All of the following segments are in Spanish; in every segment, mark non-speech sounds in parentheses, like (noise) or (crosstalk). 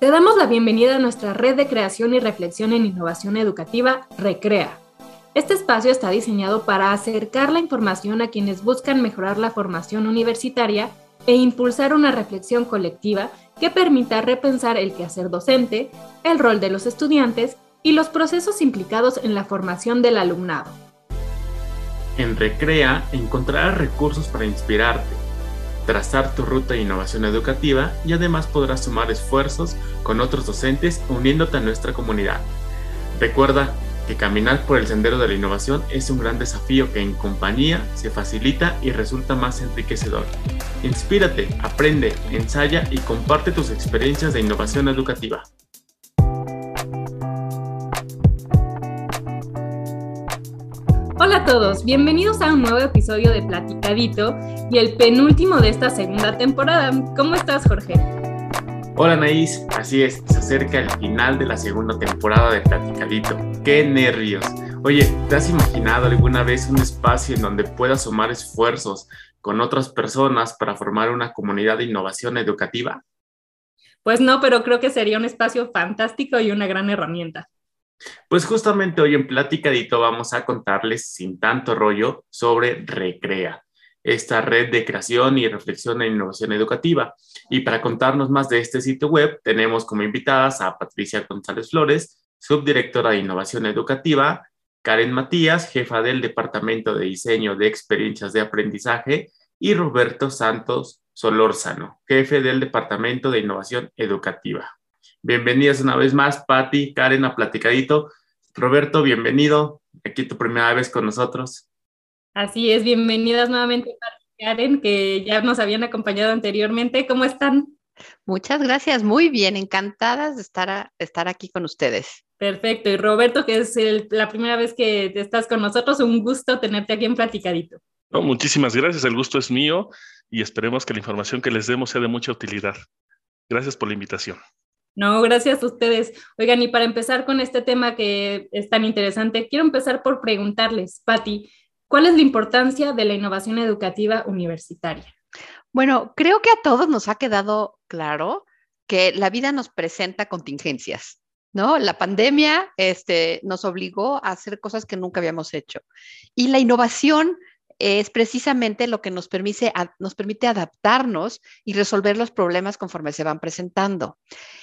Te damos la bienvenida a nuestra red de creación y reflexión en innovación educativa, Recrea. Este espacio está diseñado para acercar la información a quienes buscan mejorar la formación universitaria e impulsar una reflexión colectiva que permita repensar el quehacer docente, el rol de los estudiantes y los procesos implicados en la formación del alumnado. En Recrea encontrarás recursos para inspirarte trazar tu ruta de innovación educativa y además podrás sumar esfuerzos con otros docentes uniéndote a nuestra comunidad. Recuerda que caminar por el sendero de la innovación es un gran desafío que en compañía se facilita y resulta más enriquecedor. Inspírate, aprende, ensaya y comparte tus experiencias de innovación educativa. Hola a todos, bienvenidos a un nuevo episodio de Platicadito y el penúltimo de esta segunda temporada. ¿Cómo estás, Jorge? Hola, Naís. Así es, se acerca el final de la segunda temporada de Platicadito. ¡Qué nervios! Oye, ¿te has imaginado alguna vez un espacio en donde puedas sumar esfuerzos con otras personas para formar una comunidad de innovación educativa? Pues no, pero creo que sería un espacio fantástico y una gran herramienta. Pues justamente hoy en Platicadito vamos a contarles sin tanto rollo sobre Recrea, esta red de creación y reflexión en innovación educativa. Y para contarnos más de este sitio web, tenemos como invitadas a Patricia González Flores, subdirectora de innovación educativa, Karen Matías, jefa del Departamento de Diseño de Experiencias de Aprendizaje, y Roberto Santos Solórzano, jefe del Departamento de Innovación Educativa. Bienvenidas una vez más, Patti, Karen, a Platicadito. Roberto, bienvenido. Aquí tu primera vez con nosotros. Así es, bienvenidas nuevamente, Patti, Karen, que ya nos habían acompañado anteriormente. ¿Cómo están? Muchas gracias, muy bien, encantadas de estar, estar aquí con ustedes. Perfecto, y Roberto, que es la primera vez que estás con nosotros, un gusto tenerte aquí en Platicadito. muchísimas gracias, el gusto es mío y esperemos que la información que les demos sea de mucha utilidad. Gracias por la invitación. No, gracias a ustedes. Oigan, y para empezar con este tema que es tan interesante, quiero empezar por preguntarles, Patti, ¿cuál es la importancia de la innovación educativa universitaria? Bueno, creo que a todos nos ha quedado claro que la vida nos presenta contingencias, ¿no? La pandemia este, nos obligó a hacer cosas que nunca habíamos hecho. Y la innovación es precisamente lo que nos permite, nos permite adaptarnos y resolver los problemas conforme se van presentando.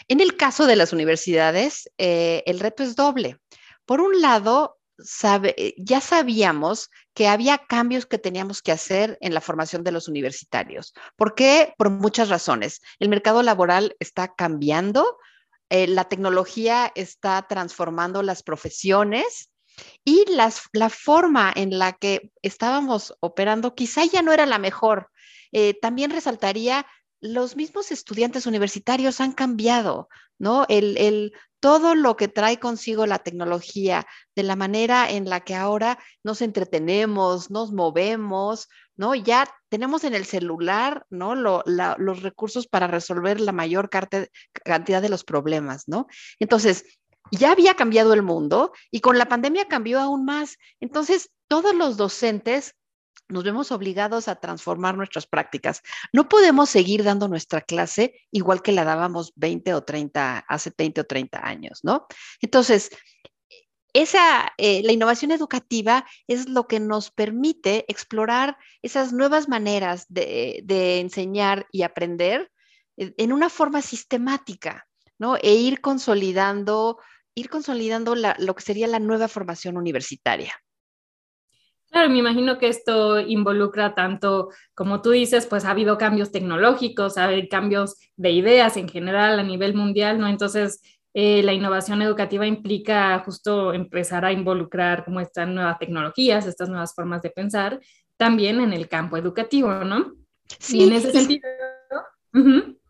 En el caso de las universidades, eh, el reto es doble. Por un lado, ya sabíamos que había cambios que teníamos que hacer en la formación de los universitarios. ¿Por qué? Por muchas razones. El mercado laboral está cambiando, eh, la tecnología está transformando las profesiones y la forma en la que estábamos operando quizá ya no era la mejor. Eh, también resaltaría, los mismos estudiantes universitarios han cambiado, ¿no? El, todo lo que trae consigo la tecnología, de la manera en la que ahora nos entretenemos, nos movemos, ¿no? Ya tenemos en el celular, ¿no? los recursos para resolver la mayor cantidad de los problemas, ¿no? Entonces, ya había cambiado el mundo y con la pandemia cambió aún más. Entonces, todos los docentes nos vemos obligados a transformar nuestras prácticas. No podemos seguir dando nuestra clase igual que la dábamos 20 o 30, hace 20 o 30 años, ¿no? Entonces, esa, eh, la innovación educativa es lo que nos permite explorar esas nuevas maneras de, de enseñar y aprender eh, en una forma sistemática, ¿no? E ir consolidando ir consolidando lo que sería la nueva formación universitaria. Claro, me imagino que esto involucra tanto, como tú dices, pues ha habido cambios tecnológicos, ha habido cambios de ideas en general a nivel mundial, ¿no? Entonces, eh, la innovación educativa implica justo empezar a involucrar como estas nuevas tecnologías, estas nuevas formas de pensar, también en el campo educativo, ¿no? Sí. en ese sentido,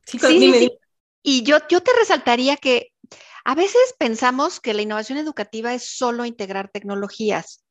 sí, sí, Y yo, yo te resaltaría que a veces pensamos que la innovación educativa es solo integrar tecnologías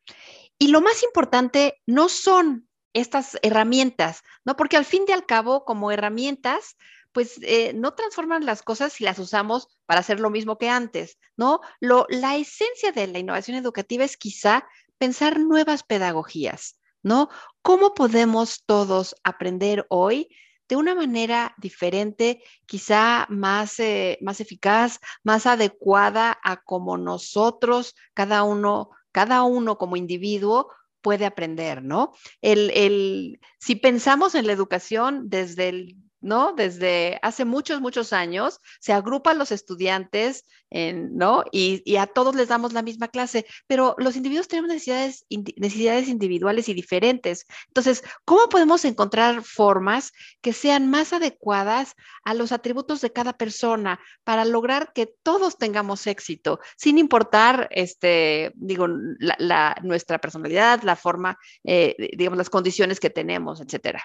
y lo más importante no son estas herramientas, ¿no? Porque al fin y al cabo, como herramientas, pues eh, no transforman las cosas si las usamos para hacer lo mismo que antes, ¿no? La esencia de la innovación educativa es quizá pensar nuevas pedagogías, ¿no? ¿Cómo podemos todos aprender hoy de una manera diferente, quizá más, eh, más eficaz, más adecuada a como nosotros, cada uno, cada uno como individuo, puede aprender, ¿no? El, el, si pensamos en la educación desde el ¿no? Desde hace muchos, muchos años se agrupan los estudiantes, ¿no? Y, a todos les damos la misma clase, pero los individuos tenemos necesidades, necesidades individuales y diferentes. Entonces, ¿cómo podemos encontrar formas que sean más adecuadas a los atributos de cada persona para lograr que todos tengamos éxito, sin importar, este, digo, la, nuestra personalidad, la forma, eh, digamos, las condiciones que tenemos, etcétera?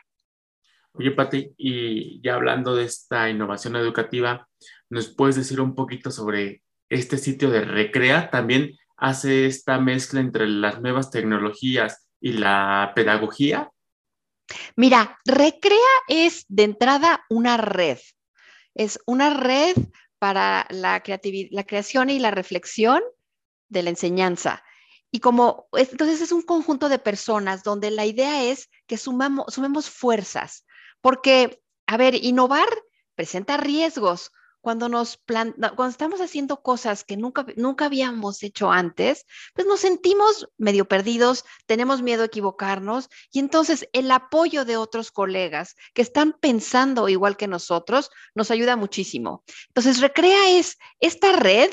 Oye, Pati, y ya hablando de esta innovación educativa, ¿nos puedes decir un poquito sobre este sitio de Recrea? También hace esta mezcla entre las nuevas tecnologías y la pedagogía. Mira, Recrea es de entrada una red. Es una red para la, la creación y la reflexión de la enseñanza. Y como, entonces es un conjunto de personas donde la idea es que sumamos, sumemos fuerzas, porque, a ver, innovar presenta riesgos. Cuando, nos cuando estamos haciendo cosas que nunca, nunca habíamos hecho antes, pues nos sentimos medio perdidos, tenemos miedo a equivocarnos y entonces el apoyo de otros colegas que están pensando igual que nosotros nos ayuda muchísimo. Entonces, Recrea es esta red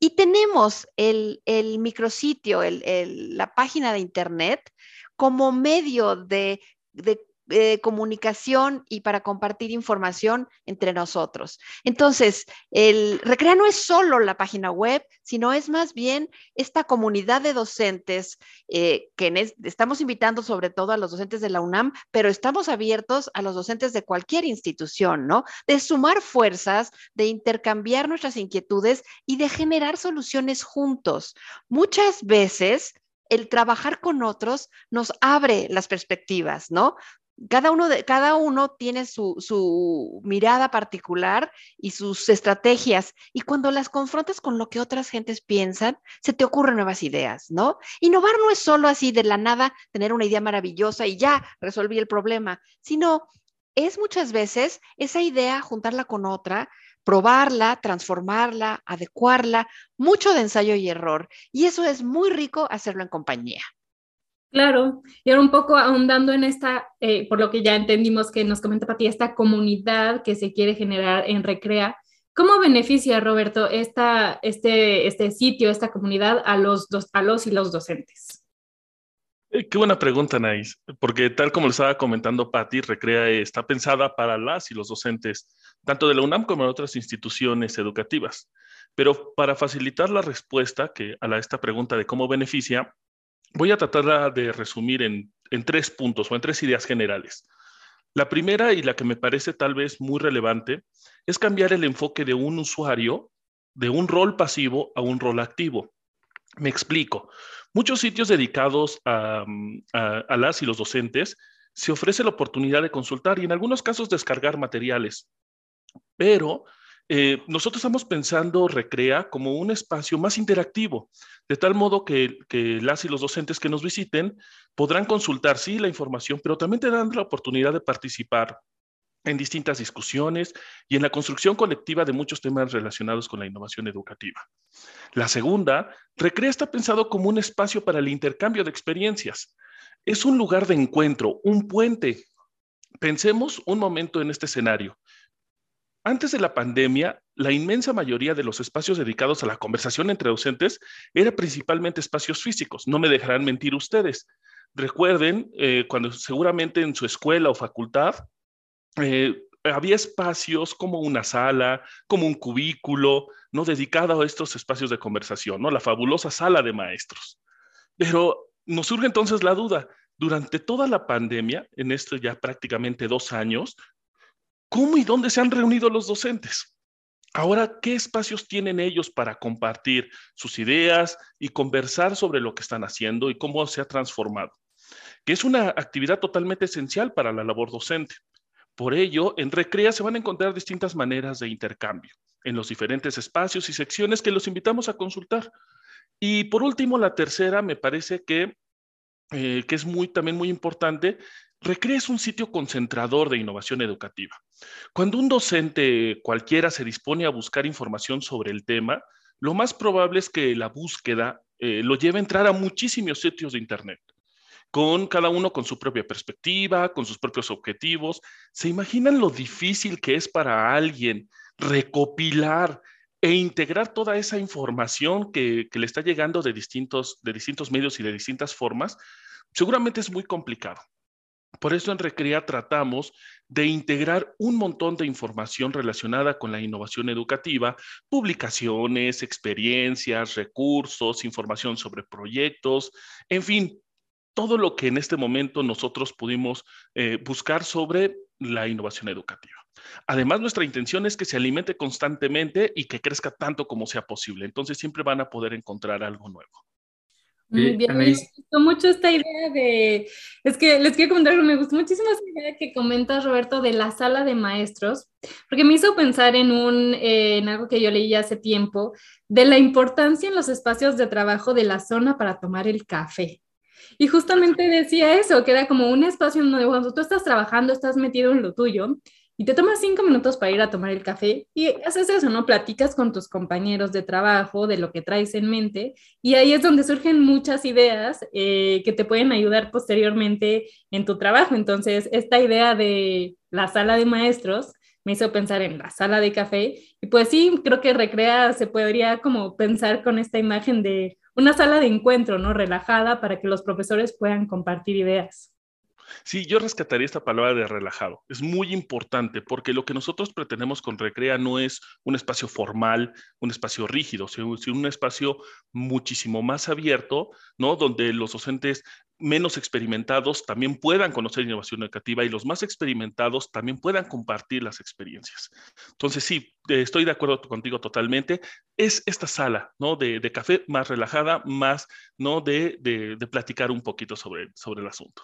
y tenemos el, el micrositio, el, la página de Internet como medio de, de eh, comunicación y para compartir información entre nosotros. Entonces, el Recrea no es solo la página web, sino es más bien esta comunidad de docentes eh, que estamos invitando sobre todo a los docentes de la UNAM, pero estamos abiertos a los docentes de cualquier institución, ¿no? De sumar fuerzas, de intercambiar nuestras inquietudes y de generar soluciones juntos. Muchas veces el trabajar con otros nos abre las perspectivas, ¿no? Cada uno, de, cada uno tiene su, su, mirada particular y sus estrategias. Y cuando las confrontas con lo que otras gentes piensan, se te ocurren nuevas ideas, ¿no? Innovar no es solo así de la nada tener una idea maravillosa y ya resolví el problema, sino es muchas veces esa idea juntarla con otra, probarla, transformarla, adecuarla, mucho de ensayo y error. Y eso es muy rico hacerlo en compañía. Claro, y ahora un poco ahondando en esta, eh, por lo que ya entendimos que nos comenta Pati, esta comunidad que se quiere generar en Recrea, ¿cómo beneficia, Roberto, esta, este, este sitio, esta comunidad a los, dos, a los y los docentes? Eh, qué buena pregunta, Nais, porque tal como lo estaba comentando Patti, Recrea está pensada para las y los docentes, tanto de la UNAM como de otras instituciones educativas. Pero para facilitar la respuesta que, a esta pregunta de cómo beneficia, Voy a tratar de resumir en, tres puntos o en tres ideas generales. La primera y la que me parece tal vez muy relevante es cambiar el enfoque de un usuario de un rol pasivo a un rol activo. Me explico. Muchos sitios dedicados a, a, las y los docentes se ofrece la oportunidad de consultar y en algunos casos descargar materiales, pero eh, nosotros estamos pensando Recrea como un espacio más interactivo, de tal modo que, las y los docentes que nos visiten podrán consultar, sí, la información, pero también tendrán la oportunidad de participar en distintas discusiones y en la construcción colectiva de muchos temas relacionados con la innovación educativa. La segunda, Recrea está pensado como un espacio para el intercambio de experiencias. Es un lugar de encuentro, un puente. Pensemos un momento en este escenario. Antes de la pandemia, la inmensa mayoría de los espacios dedicados a la conversación entre docentes era principalmente espacios físicos. No me dejarán mentir ustedes. Recuerden, eh, cuando seguramente en su escuela o facultad eh, había espacios como una sala, como un cubículo, ¿no? Dedicado a estos espacios de conversación, ¿no? La fabulosa sala de maestros. Pero nos surge entonces la duda, durante toda la pandemia, en estos ya prácticamente dos años, ¿Cómo y dónde se han reunido los docentes? Ahora, ¿qué espacios tienen ellos para compartir sus ideas y conversar sobre lo que están haciendo y cómo se ha transformado? Que es una actividad totalmente esencial para la labor docente. Por ello, en Recrea se van a encontrar distintas maneras de intercambio en los diferentes espacios y secciones que los invitamos a consultar. Y por último, la tercera, me parece que eh, que es muy, también muy importante, Recrea es un sitio concentrador de innovación educativa. Cuando un docente cualquiera se dispone a buscar información sobre el tema, lo más probable es que la búsqueda eh, lo lleve a entrar a muchísimos sitios de Internet, con cada uno con su propia perspectiva, con sus propios objetivos. ¿Se imaginan lo difícil que es para alguien recopilar e integrar toda esa información que, le está llegando de distintos, de distintos medios y de distintas formas? Seguramente es muy complicado. Por eso en Recrea tratamos de integrar un montón de información relacionada con la innovación educativa, publicaciones, experiencias, recursos, información sobre proyectos, en fin, todo lo que en este momento nosotros pudimos eh, buscar sobre la innovación educativa. Además, nuestra intención es que se alimente constantemente y que crezca tanto como sea posible. Entonces, siempre van a poder encontrar algo nuevo. Muy bien, me gustó mucho esta idea de, es que les quiero comentar, me gustó muchísimo esa idea que comentas, Roberto, de la sala de maestros, porque me hizo pensar en, un, eh, en algo que yo leí hace tiempo, de la importancia en los espacios de trabajo de la zona para tomar el café. Y justamente decía eso, que era como un espacio donde cuando tú estás trabajando, estás metido en lo tuyo, y te tomas cinco minutos para ir a tomar el café y haces eso, ¿no? Platicas con tus compañeros de trabajo de lo que traes en mente y ahí es donde surgen muchas ideas eh, que te pueden ayudar posteriormente en tu trabajo. Entonces, esta idea de la sala de maestros me hizo pensar en la sala de café y pues sí, creo que Recrea se podría como pensar con esta imagen de una sala de encuentro, ¿no? Relajada para que los profesores puedan compartir ideas. Sí, yo rescataría esta palabra de relajado. Es muy importante porque lo que nosotros pretendemos con Recrea no es un espacio formal, un espacio rígido, sino un espacio muchísimo más abierto, ¿no? Donde los docentes menos experimentados también puedan conocer innovación educativa y los más experimentados también puedan compartir las experiencias. Entonces, sí, estoy de acuerdo contigo totalmente. Es esta sala, ¿no? De, café más relajada, más, ¿no? De, de, platicar un poquito sobre, sobre el asunto.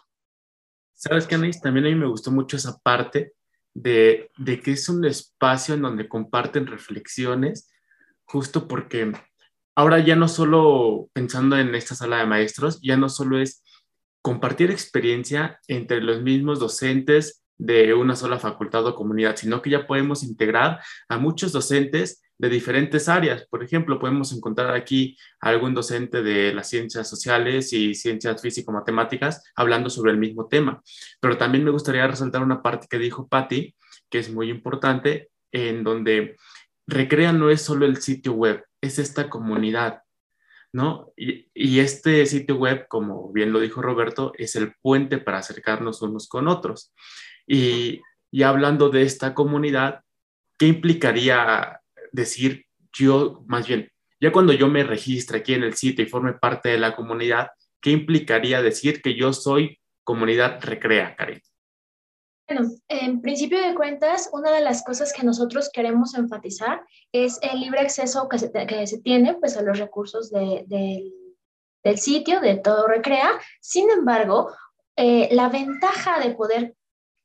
¿Sabes qué, Anaís? También a mí me gustó mucho esa parte de, de que es un espacio en donde comparten reflexiones, justo porque ahora ya no solo pensando en esta sala de maestros, ya no solo es compartir experiencia entre los mismos docentes de una sola facultad o comunidad, sino que ya podemos integrar a muchos docentes de diferentes áreas. Por ejemplo, podemos encontrar aquí a algún docente de las ciencias sociales y ciencias físico-matemáticas hablando sobre el mismo tema. Pero también me gustaría resaltar una parte que dijo Patti, que es muy importante, en donde Recrea no es solo el sitio web, es esta comunidad, ¿no? Y, y, este sitio web, como bien lo dijo Roberto, es el puente para acercarnos unos con otros. Y, y hablando de esta comunidad, ¿qué implicaría decir yo, más bien, ya cuando yo me registre aquí en el sitio y forme parte de la comunidad, ¿qué implicaría decir que yo soy comunidad recrea, Karen? Bueno, en principio de cuentas, una de las cosas que nosotros queremos enfatizar es el libre acceso que se, que se tiene pues, a los recursos de, del sitio, de todo Recrea. Sin embargo, eh, la ventaja de poder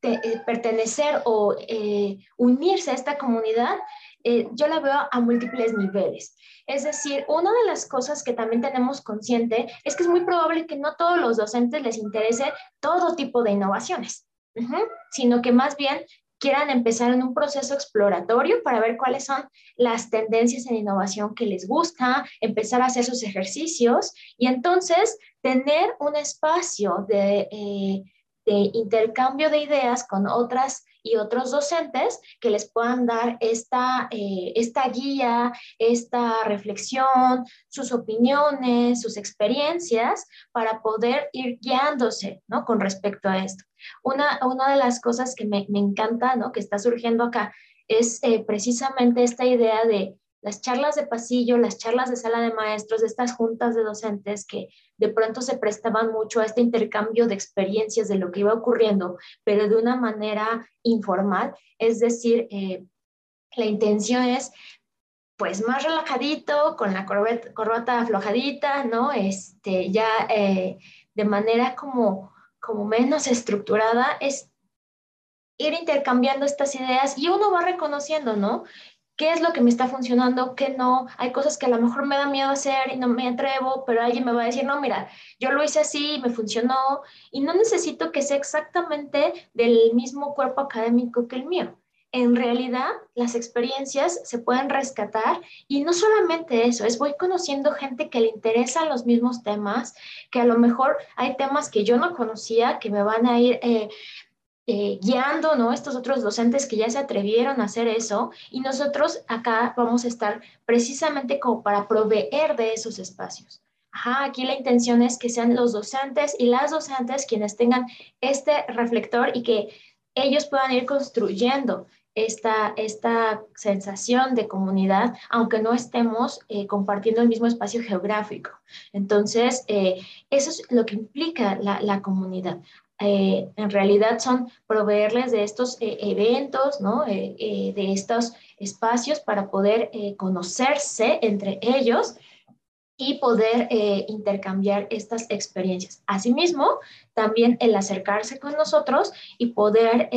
eh, pertenecer o eh, unirse a esta comunidad eh, yo la veo a múltiples niveles. Es decir, una de las cosas que también tenemos consciente es que es muy probable que no todos los docentes les interese todo tipo de innovaciones, sino que más bien quieran empezar en un proceso exploratorio para ver cuáles son las tendencias en innovación que les gusta, empezar a hacer sus ejercicios y entonces tener un espacio de, eh, de intercambio de ideas con otras y otros docentes que les puedan dar esta, eh, esta guía, esta reflexión, sus opiniones, sus experiencias para poder ir guiándose ¿no? con respecto a esto. Una, una de las cosas que me, me encanta, ¿no? que está surgiendo acá, es eh, precisamente esta idea de las charlas de pasillo, las charlas de sala de maestros, estas juntas de docentes que de pronto se prestaban mucho a este intercambio de experiencias de lo que iba ocurriendo, pero de una manera informal. Es decir, eh, la intención es pues más relajadito, con la corbata, aflojadita, ¿no? Este, ya eh, de manera como, como menos estructurada, es ir intercambiando estas ideas y uno va reconociendo, ¿no? Qué es lo que me está funcionando, qué no. Hay cosas que a lo mejor me da miedo hacer y no me atrevo, pero alguien me va a decir, no, mira, yo lo hice así, me funcionó y no necesito que sea exactamente del mismo cuerpo académico que el mío. En realidad, las experiencias se pueden rescatar y no solamente eso, es voy conociendo gente que le interesan los mismos temas, que a lo mejor hay temas que yo no conocía, que me van a ir eh, eh, guiando, ¿no? Estos otros docentes que ya se atrevieron a hacer eso y nosotros acá vamos a estar precisamente como para proveer de esos espacios. Ajá, aquí la intención es que sean los docentes y las docentes quienes tengan este reflector y que ellos puedan ir construyendo esta, esta sensación de comunidad, aunque no estemos eh, compartiendo el mismo espacio geográfico. Entonces, eh, eso es lo que implica la, la comunidad. Eh, en realidad son proveerles de estos eh, eventos, ¿no? Eh, de estos espacios para poder conocerse entre ellos y poder intercambiar estas experiencias. Asimismo, también el acercarse con nosotros y poder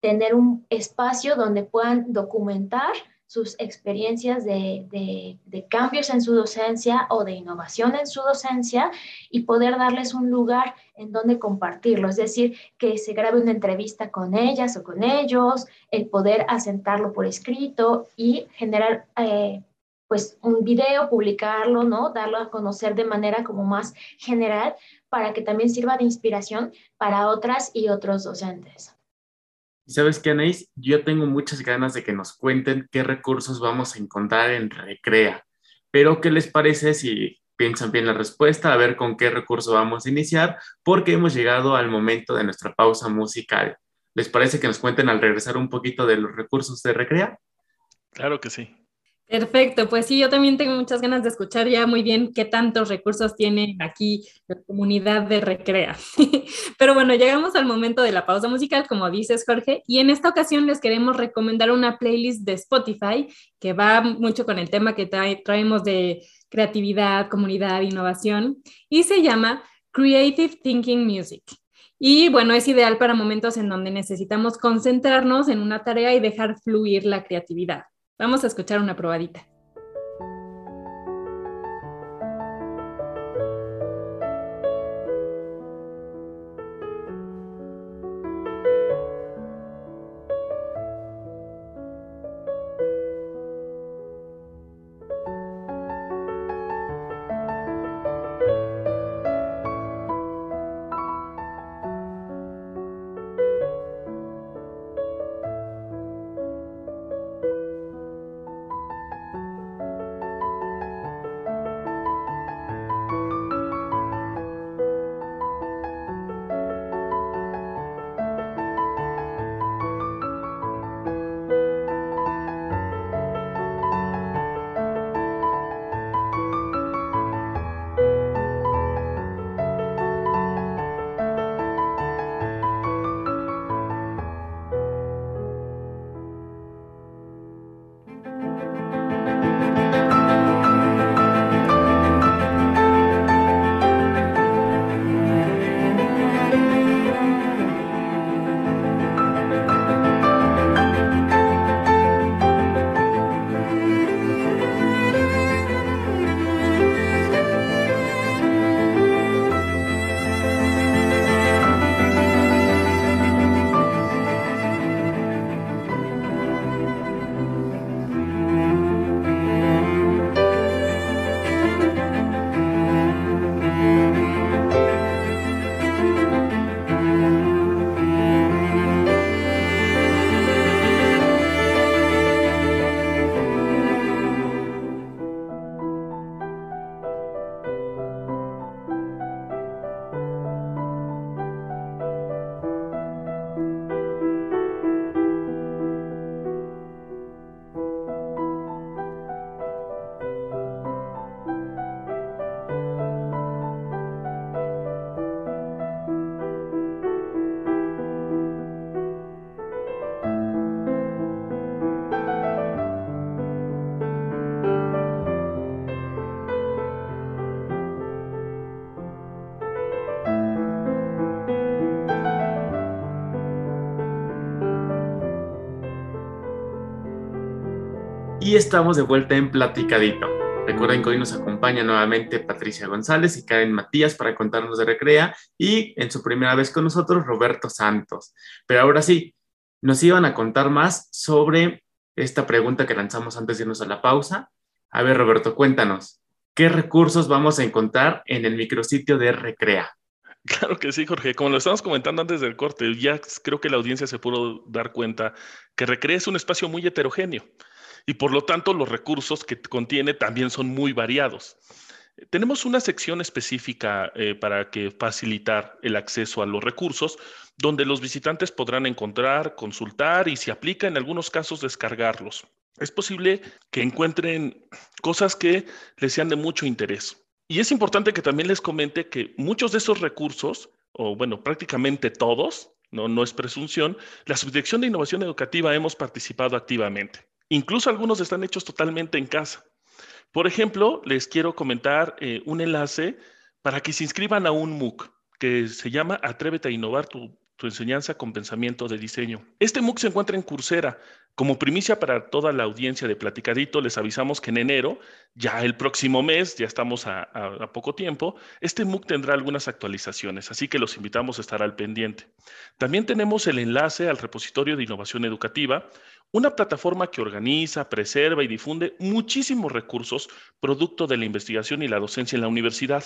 tener un espacio donde puedan documentar sus experiencias de, cambios en su docencia o de innovación en su docencia y poder darles un lugar en donde compartirlo. Es decir, que se grabe una entrevista con ellas o con ellos, el poder asentarlo por escrito y generar eh, pues un video, publicarlo, ¿no? Darlo a conocer de manera como más general para que también sirva de inspiración para otras y otros docentes sabes qué, Anaís, yo tengo muchas ganas de que nos cuenten qué recursos vamos a encontrar en Recrea. Pero, ¿qué les parece si piensan bien la respuesta, a ver con qué recurso vamos a iniciar? Porque hemos llegado al momento de nuestra pausa musical. ¿Les parece que nos cuenten al regresar un poquito de los recursos de Recrea? Claro que sí. Perfecto, pues sí, yo también tengo muchas ganas de escuchar ya muy bien qué tantos recursos tiene aquí la comunidad de Recrea. (laughs) Pero bueno, llegamos al momento de la pausa musical, como dices Jorge, y en esta ocasión les queremos recomendar una playlist de Spotify que va mucho con el tema que traemos de creatividad, comunidad, innovación, y se llama Creative Thinking Music. Y bueno, es ideal para momentos en donde necesitamos concentrarnos en una tarea y dejar fluir la creatividad. Vamos a escuchar una probadita. Estamos de vuelta en Platicadito. Recuerden que hoy nos acompaña nuevamente Patricia González y Karen Matías para contarnos de Recrea y en su primera vez con nosotros Roberto Santos. Pero ahora sí, nos iban a contar más sobre esta pregunta que lanzamos antes de irnos a la pausa. A ver, Roberto, cuéntanos, ¿qué recursos vamos a encontrar en el micrositio de Recrea? Claro que sí, Jorge. Como lo estábamos comentando antes del corte, ya creo que la audiencia se pudo dar cuenta que Recrea es un espacio muy heterogéneo y por lo tanto los recursos que contiene también son muy variados. Tenemos una sección específica eh, para que facilitar el acceso a los recursos, donde los visitantes podrán encontrar, consultar y, si aplica, en algunos casos descargarlos. Es posible que encuentren cosas que les sean de mucho interés. Y es importante que también les comente que muchos de esos recursos, o bueno, prácticamente todos, no, no es presunción, la Subdirección de Innovación Educativa hemos participado activamente. Incluso algunos están hechos totalmente en casa. Por ejemplo, les quiero comentar eh, un enlace para que se inscriban a un MOOC que se llama Atrévete a innovar tu, tu enseñanza con pensamiento de diseño. Este MOOC se encuentra en Coursera. Como primicia para toda la audiencia de Platicadito, les avisamos que en enero, ya el próximo mes, ya estamos a, a, poco tiempo, este MOOC tendrá algunas actualizaciones, así que los invitamos a estar al pendiente. También tenemos el enlace al repositorio de innovación educativa, una plataforma que organiza, preserva y difunde muchísimos recursos producto de la investigación y la docencia en la universidad.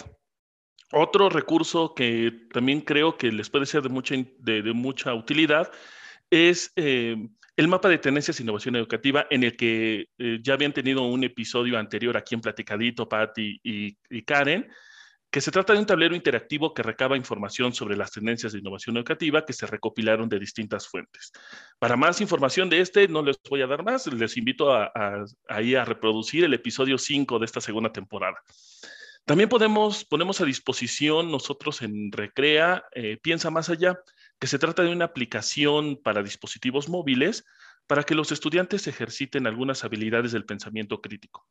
Otro recurso que también creo que les puede ser de mucha, de, mucha utilidad es eh, el mapa de tendencias e innovación educativa, en el que eh, ya habían tenido un episodio anterior aquí en Platicadito, Patti y Karen, que se trata de un tablero interactivo que recaba información sobre las tendencias de innovación educativa que se recopilaron de distintas fuentes. Para más información de este, no les voy a dar más, les invito a, ahí a reproducir el episodio 5 de esta segunda temporada. También podemos, ponemos a disposición nosotros en Recrea, eh, Piensa Más Allá, que se trata de una aplicación para dispositivos móviles para que los estudiantes ejerciten algunas habilidades del pensamiento crítico.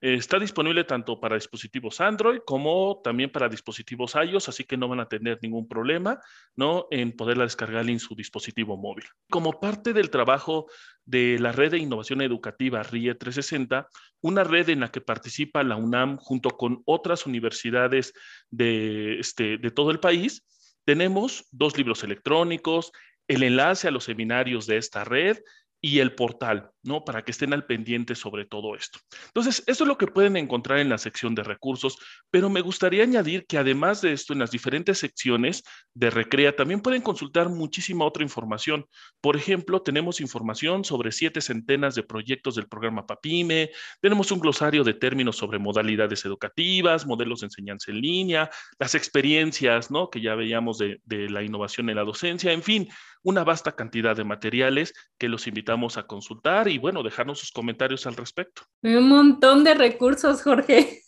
Está disponible tanto para dispositivos Android como también para dispositivos iOS, así que no van a tener ningún problema ¿no? en poderla descargar en su dispositivo móvil. Como parte del trabajo de la red de innovación educativa RIE 360, una red en la que participa la UNAM junto con otras universidades de, este, de todo el país, tenemos dos libros electrónicos, el enlace a los seminarios de esta red y el portal, ¿no? Para que estén al pendiente sobre todo esto. Entonces, esto es lo que pueden encontrar en la sección de recursos, pero me gustaría añadir que además de esto, en las diferentes secciones de Recrea también pueden consultar muchísima otra información. Por ejemplo, tenemos información sobre siete centenas de proyectos del programa PAPIME, tenemos un glosario de términos sobre modalidades educativas, modelos de enseñanza en línea, las experiencias, ¿no? Que ya veíamos de, de la innovación en la docencia, en fin, una vasta cantidad de materiales que los invitamos a consultar y bueno, dejarnos sus comentarios al respecto. Un montón de recursos, Jorge.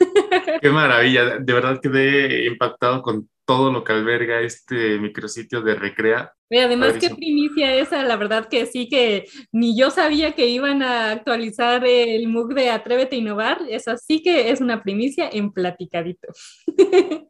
Qué maravilla, de verdad quedé impactado con todo lo que alberga este micrositio de Recrea. Y además, qué primicia esa, la verdad que sí, que ni yo sabía que iban a actualizar el MOOC de Atrévete a Innovar, eso sí que es una primicia en platicadito. (laughs)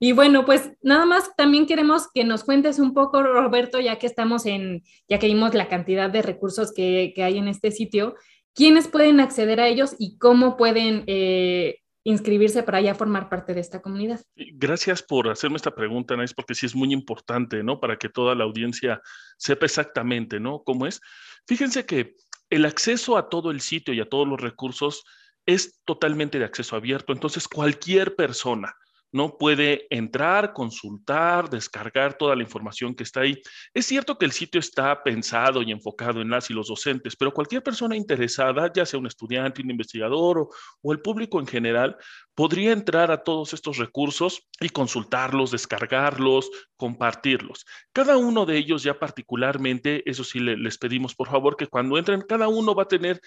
y bueno, pues nada más también queremos que nos cuentes un poco, Roberto, ya que estamos en, ya que vimos la cantidad de recursos que, que hay en este sitio, quiénes pueden acceder a ellos y cómo pueden eh, inscribirse para ya formar parte de esta comunidad. Gracias por hacerme esta pregunta, Anaís, porque sí es muy importante, ¿no? Para que toda la audiencia sepa exactamente, ¿no? Cómo es. Fíjense que el acceso a todo el sitio y a todos los recursos es totalmente de acceso abierto, entonces cualquier persona, ¿no? Puede entrar, consultar, descargar toda la información que está ahí. Es cierto que el sitio está pensado y enfocado en las y los docentes, pero cualquier persona interesada, ya sea un estudiante, un investigador o, o el público en general, podría entrar a todos estos recursos y consultarlos, descargarlos, compartirlos. Cada uno de ellos ya particularmente, eso sí les pedimos por favor que cuando entren, cada uno va a tener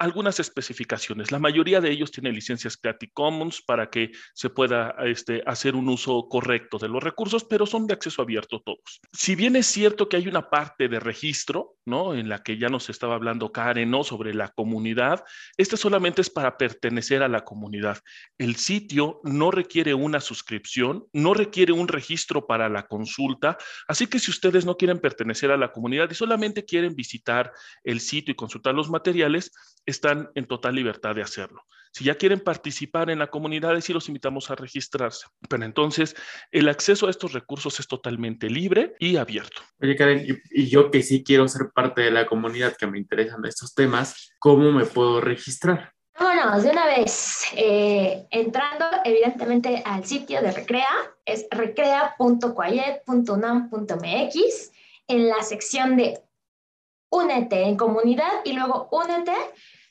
algunas especificaciones. La mayoría de ellos tiene licencias Creative Commons para que se pueda este, hacer un uso correcto de los recursos, pero son de acceso abierto todos. Si bien es cierto que hay una parte de registro, ¿no? En la que ya nos estaba hablando Karen, ¿no? Sobre la comunidad, este solamente es para pertenecer a la comunidad. El sitio no requiere una suscripción, no requiere un registro para la consulta, así que si ustedes no quieren pertenecer a la comunidad y solamente quieren visitar el sitio y consultar los materiales, están en total libertad de hacerlo. Si ya quieren participar en la comunidad, sí los invitamos a registrarse. Pero entonces, el acceso a estos recursos es totalmente libre y abierto. Oye, Karen, y, yo que sí quiero ser parte de la comunidad que me interesan estos temas, ¿cómo me puedo registrar? Vámonos de una vez, eh, entrando evidentemente al sitio de Recrea, es recrea.coayet.unam.mx, en la sección de Únete en comunidad y luego Únete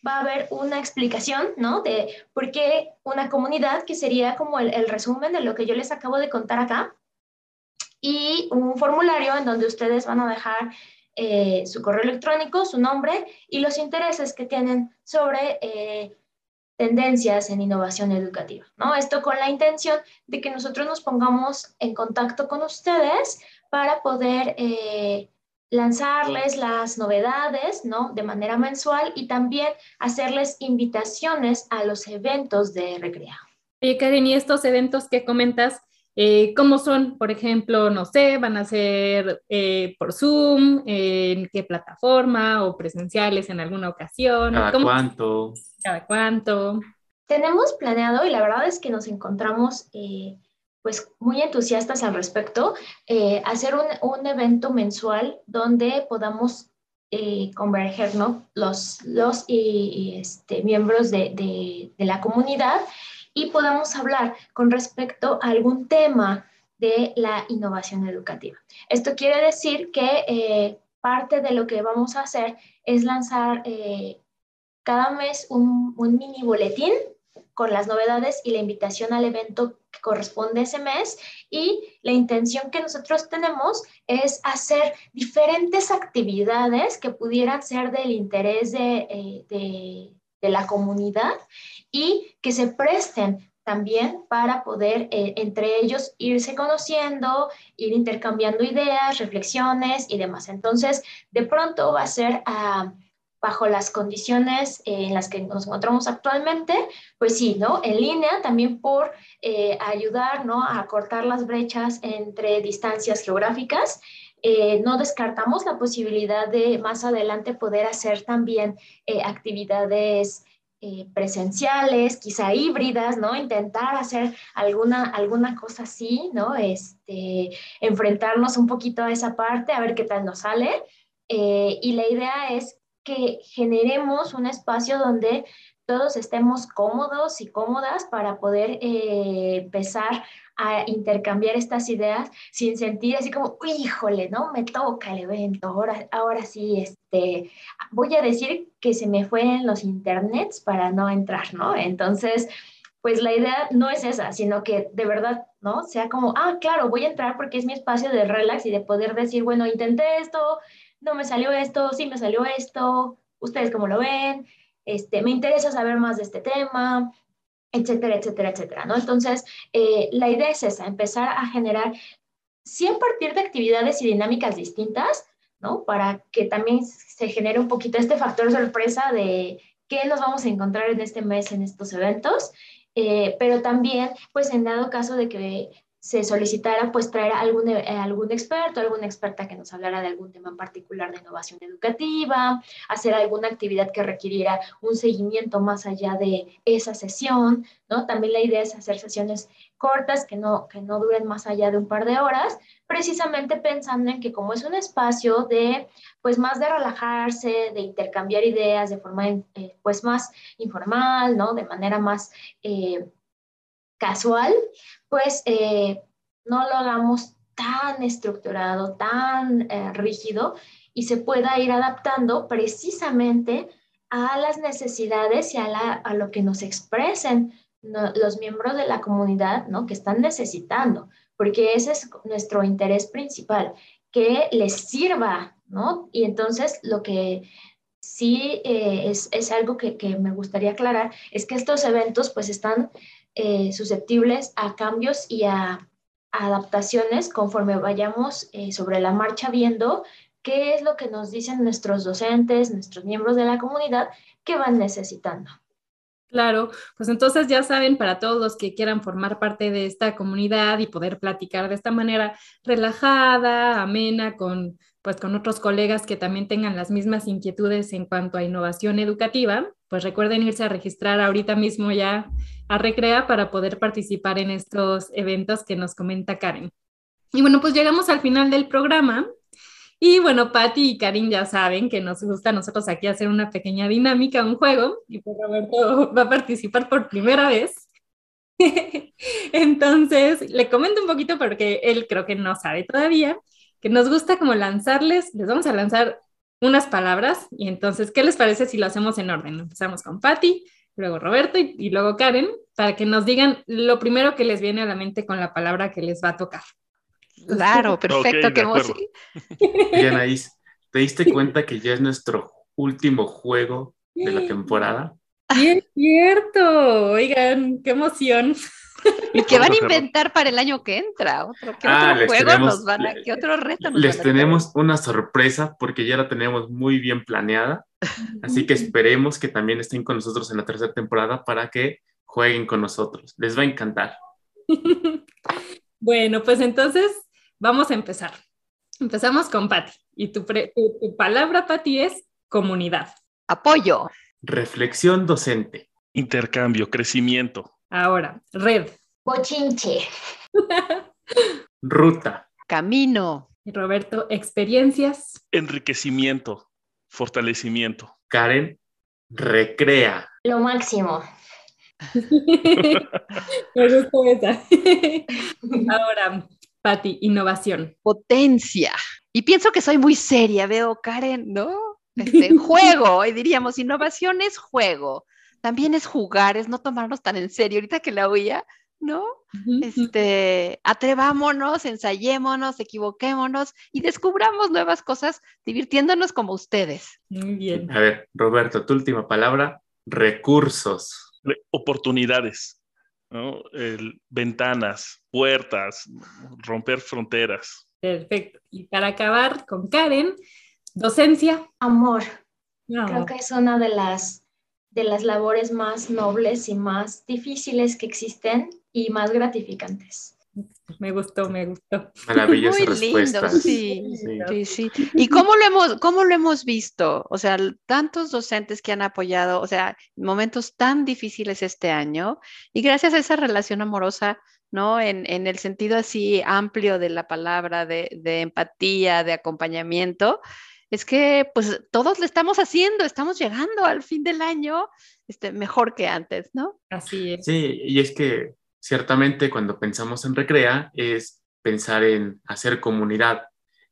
va a haber una explicación, ¿no? De por qué una comunidad, que sería como el, resumen de lo que yo les acabo de contar acá, y un formulario en donde ustedes van a dejar eh, su correo electrónico, su nombre y los intereses que tienen sobre eh, tendencias en innovación educativa, ¿no? Esto con la intención de que nosotros nos pongamos en contacto con ustedes para poder eh, lanzarles las novedades, ¿no? De manera mensual y también hacerles invitaciones a los eventos de Recrea. Oye, Karen, y estos eventos que comentas, eh, ¿cómo son? Por ejemplo, no sé, van a ser eh, por Zoom, en qué plataforma o presenciales en alguna ocasión. ¿Cada cuánto? ¿Cada cuánto? Tenemos planeado y la verdad es que nos encontramos... Eh, pues muy entusiastas al respecto, eh, hacer un, un, evento mensual donde podamos eh, converger ¿no? los, los y, este, miembros de, de, de, la comunidad y podamos hablar con respecto a algún tema de la innovación educativa. Esto quiere decir que eh, parte de lo que vamos a hacer es lanzar cada mes un, un mini boletín con las novedades y la invitación al evento que corresponde ese mes. Y la intención que nosotros tenemos es hacer diferentes actividades que pudieran ser del interés de, eh, la comunidad y que se presten también para poder eh, entre ellos irse conociendo, ir intercambiando ideas, reflexiones y demás. Entonces, de pronto va a ser a bajo las condiciones en las que nos encontramos actualmente, pues sí, ¿no? En línea también por eh, ayudar, ¿no? A cortar las brechas entre distancias geográficas. Eh, no descartamos la posibilidad de más adelante poder hacer también eh, actividades presenciales, quizá híbridas, ¿no? Intentar hacer alguna, alguna cosa así, ¿no? Este, enfrentarnos un poquito a esa parte, a ver qué tal nos sale. y la idea es que generemos un espacio donde todos estemos cómodos y cómodas para poder eh, empezar a intercambiar estas ideas sin sentir así como, híjole, ¿no? Me toca el evento, ahora, ahora sí, este, voy a decir que se me fue en los internets para no entrar, ¿no? Entonces, pues la idea no es esa, sino que de verdad, ¿no? Sea como, ah, claro, voy a entrar porque es mi espacio de relax y de poder decir, bueno, intenté esto, no me salió esto, sí me salió esto, ustedes cómo lo ven, este, me interesa saber más de este tema, etcétera, etcétera, etcétera, ¿no? Entonces, eh, la idea es esa, empezar a generar, sí a partir de actividades y dinámicas distintas, ¿no? Para que también se genere un poquito este factor sorpresa de qué nos vamos a encontrar en este mes en estos eventos, eh, pero también, pues en dado caso de que se solicitara pues traer algún, eh, algún experto, alguna experta que nos hablara de algún tema en particular de innovación educativa, hacer alguna actividad que requiriera un seguimiento más allá de esa sesión, ¿no? También la idea es hacer sesiones cortas que no, que no duren más allá de un par de horas, precisamente pensando en que como es un espacio de, pues más de relajarse, de intercambiar ideas de forma, eh, pues más informal, ¿no? De manera más... Eh, casual, pues eh, no lo hagamos tan estructurado, tan eh, rígido y se pueda ir adaptando precisamente a las necesidades y a, lo que nos expresen los miembros de la comunidad ¿no? que están necesitando, porque ese es nuestro interés principal, que les sirva, ¿no? Y entonces lo que sí eh, es, algo que, que, me gustaría aclarar es que estos eventos pues están eh, susceptibles a cambios y a, adaptaciones conforme vayamos eh, sobre la marcha viendo qué es lo que nos dicen nuestros docentes, nuestros miembros de la comunidad que van necesitando. Claro, pues entonces ya saben, para todos los que quieran formar parte de esta comunidad y poder platicar de esta manera relajada, amena, con, pues, con otros colegas que también tengan las mismas inquietudes en cuanto a innovación educativa, pues recuerden irse a registrar ahorita mismo ya a Recrea para poder participar en estos eventos que nos comenta Karen. Y bueno, pues llegamos al final del programa. Y bueno, Patti y Karin ya saben que nos gusta a nosotros aquí hacer una pequeña dinámica, un juego, y pues Roberto (laughs) va a participar por primera vez. (laughs) Entonces, le comento un poquito porque él creo que no sabe todavía, que nos gusta como lanzarles, les vamos a lanzar unas palabras y entonces, ¿qué les parece si lo hacemos en orden? Empezamos con Patti, luego Roberto y, y luego Karen, para que nos digan lo primero que les viene a la mente con la palabra que les va a tocar. Claro, perfecto, Ok, qué de acuerdo. (laughs) emoción. Oye, Anaís, ¿te diste cuenta que ya es nuestro último juego de la temporada? Sí, es cierto. Oigan, qué emoción. (laughs) Y que van a inventar para el año que entra. Otro, ¿Qué Ah, otro les juego tenemos- nos van a, qué otro reto nos Les van a tenemos una sorpresa porque ya la tenemos muy bien planeada, (laughs) así que esperemos que también estén con nosotros en la tercera temporada para que jueguen con nosotros. Les va a encantar. (laughs) Bueno, pues entonces vamos a empezar. Empezamos con Patti. Y tu, pre- tu- tu palabra, Patti, es comunidad. Apoyo, Reflexión docente. Intercambio, crecimiento, Ahora, red. Bochinche. Ruta. camino, Y Roberto, experiencias. enriquecimiento, fortalecimiento. Karen. Recrea. Lo máximo. (laughs) Me gustó esa. (laughs) Ahora, Patti, innovación. potencia. Y pienso que soy muy seria, veo Karen, ¿no? Este, juego, (laughs) y diríamos, innovación es juego. También es jugar, es no tomarnos tan en serio. Ahorita que la oía, ¿no? Este, atrevámonos, ensayémonos, equivoquémonos y descubramos nuevas cosas divirtiéndonos como ustedes. Muy bien. A ver, Roberto, tu última palabra. Recursos. Oportunidades, ¿no? El- ventanas, puertas, romper fronteras. Perfecto. Y para acabar con Karen, docencia. Amor. No, Creo que es una de las, de las labores más nobles y más difíciles que existen y más gratificantes. Me gustó, me gustó. Maravillosas Muy lindo, respuestas. sí. Sí. Sí, sí. ¿Y cómo lo hemos, cómo lo hemos visto? O sea, tantos docentes que han apoyado, o sea, en momentos tan difíciles este año, y gracias a esa relación amorosa, ¿no? En, en el sentido así amplio de la palabra, de, de empatía, de acompañamiento, es que pues todos lo estamos haciendo, estamos llegando al fin del año este, mejor que antes, ¿no? Así es. Sí, y es que ciertamente cuando pensamos en Recrea es pensar en hacer comunidad,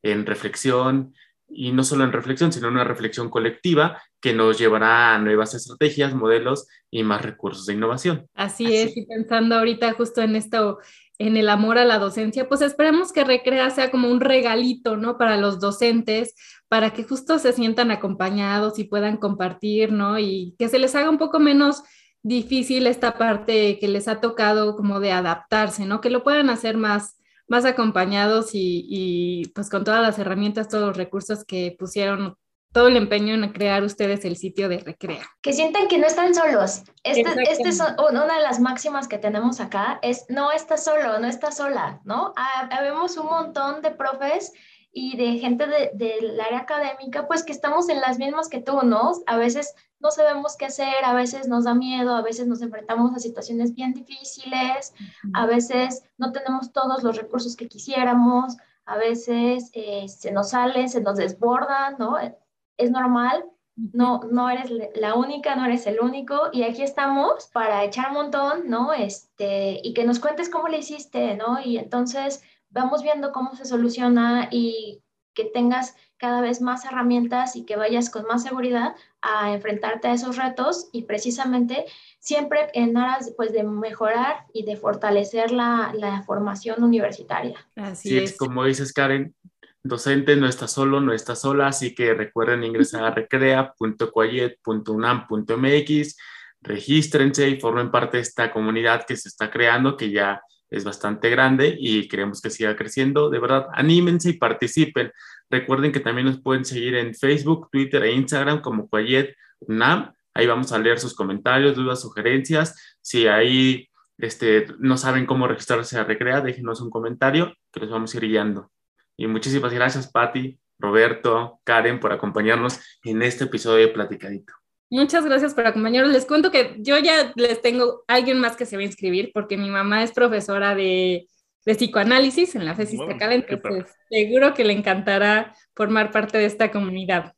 en reflexión, y no solo en reflexión, sino una reflexión colectiva que nos llevará a nuevas estrategias, modelos y más recursos de innovación. Así Así. es, y pensando ahorita justo en esto, en el amor a la docencia, pues esperemos que Recrea sea como un regalito, ¿no? Para los docentes, para que justo se sientan acompañados y puedan compartir, ¿no? Y que se les haga un poco menos difícil esta parte que les ha tocado como de adaptarse, ¿no? Que lo puedan hacer más, más acompañados y, y pues con todas las herramientas, todos los recursos que pusieron todo el empeño en crear ustedes el sitio de Recrea. Que sientan que no están solos. Este, Exactamente. este es una de las máximas que tenemos acá, es no estás solo, no estás sola, ¿no? Habemos un montón de profes y de gente de- del área académica, pues que estamos en las mismas que tú, ¿no? A veces no sabemos qué hacer, a veces nos da miedo, a veces nos enfrentamos a situaciones bien difíciles, a veces no tenemos todos los recursos que quisiéramos, a veces eh, se nos salen, se nos desbordan, ¿no? Es normal, no, no eres la única, no eres el único, y aquí estamos para echar un montón, ¿no? Este, y que nos cuentes cómo le hiciste, ¿no? Y entonces vamos viendo cómo se soluciona y que tengas cada vez más herramientas y que vayas con más seguridad a enfrentarte a esos retos y precisamente siempre en aras pues de mejorar y de fortalecer la, la formación universitaria. Así Sí, es. como dices, Karen, docente no está solo, no está sola, así que recuerden ingresar a recrea.coayet.unam.mx, regístrense y formen parte de esta comunidad que se está creando, que ya es bastante grande y queremos que siga creciendo. De verdad, anímense y participen. Recuerden que también nos pueden seguir en Facebook, Twitter e Instagram como Coayet UNAM. Ahí vamos a leer sus comentarios, dudas, sugerencias. Si ahí este, no saben cómo registrarse a Recrea, déjenos un comentario que los vamos a ir guiando. Y muchísimas gracias, Patti, Roberto, Karen, por acompañarnos en este episodio de Platicadito. Muchas gracias por acompañarnos. Les cuento que yo ya les tengo alguien más que se va a inscribir porque mi mamá es profesora de, de psicoanálisis en la FESIS entonces seguro que le encantará formar parte de esta comunidad.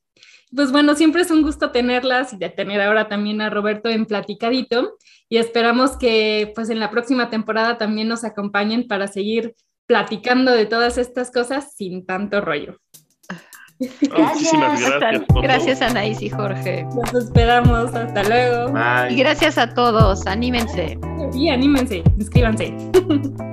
Pues bueno, siempre es un gusto tenerlas y de tener ahora también a Roberto en Platicadito y esperamos que pues en la próxima temporada también nos acompañen para seguir platicando de todas estas cosas sin tanto rollo. Muchísimas gracias. Gracias Anaís y Jorge. Nos esperamos. Hasta luego. Y gracias a todos. Anímense. Sí, anímense. Inscríbanse. (laughs)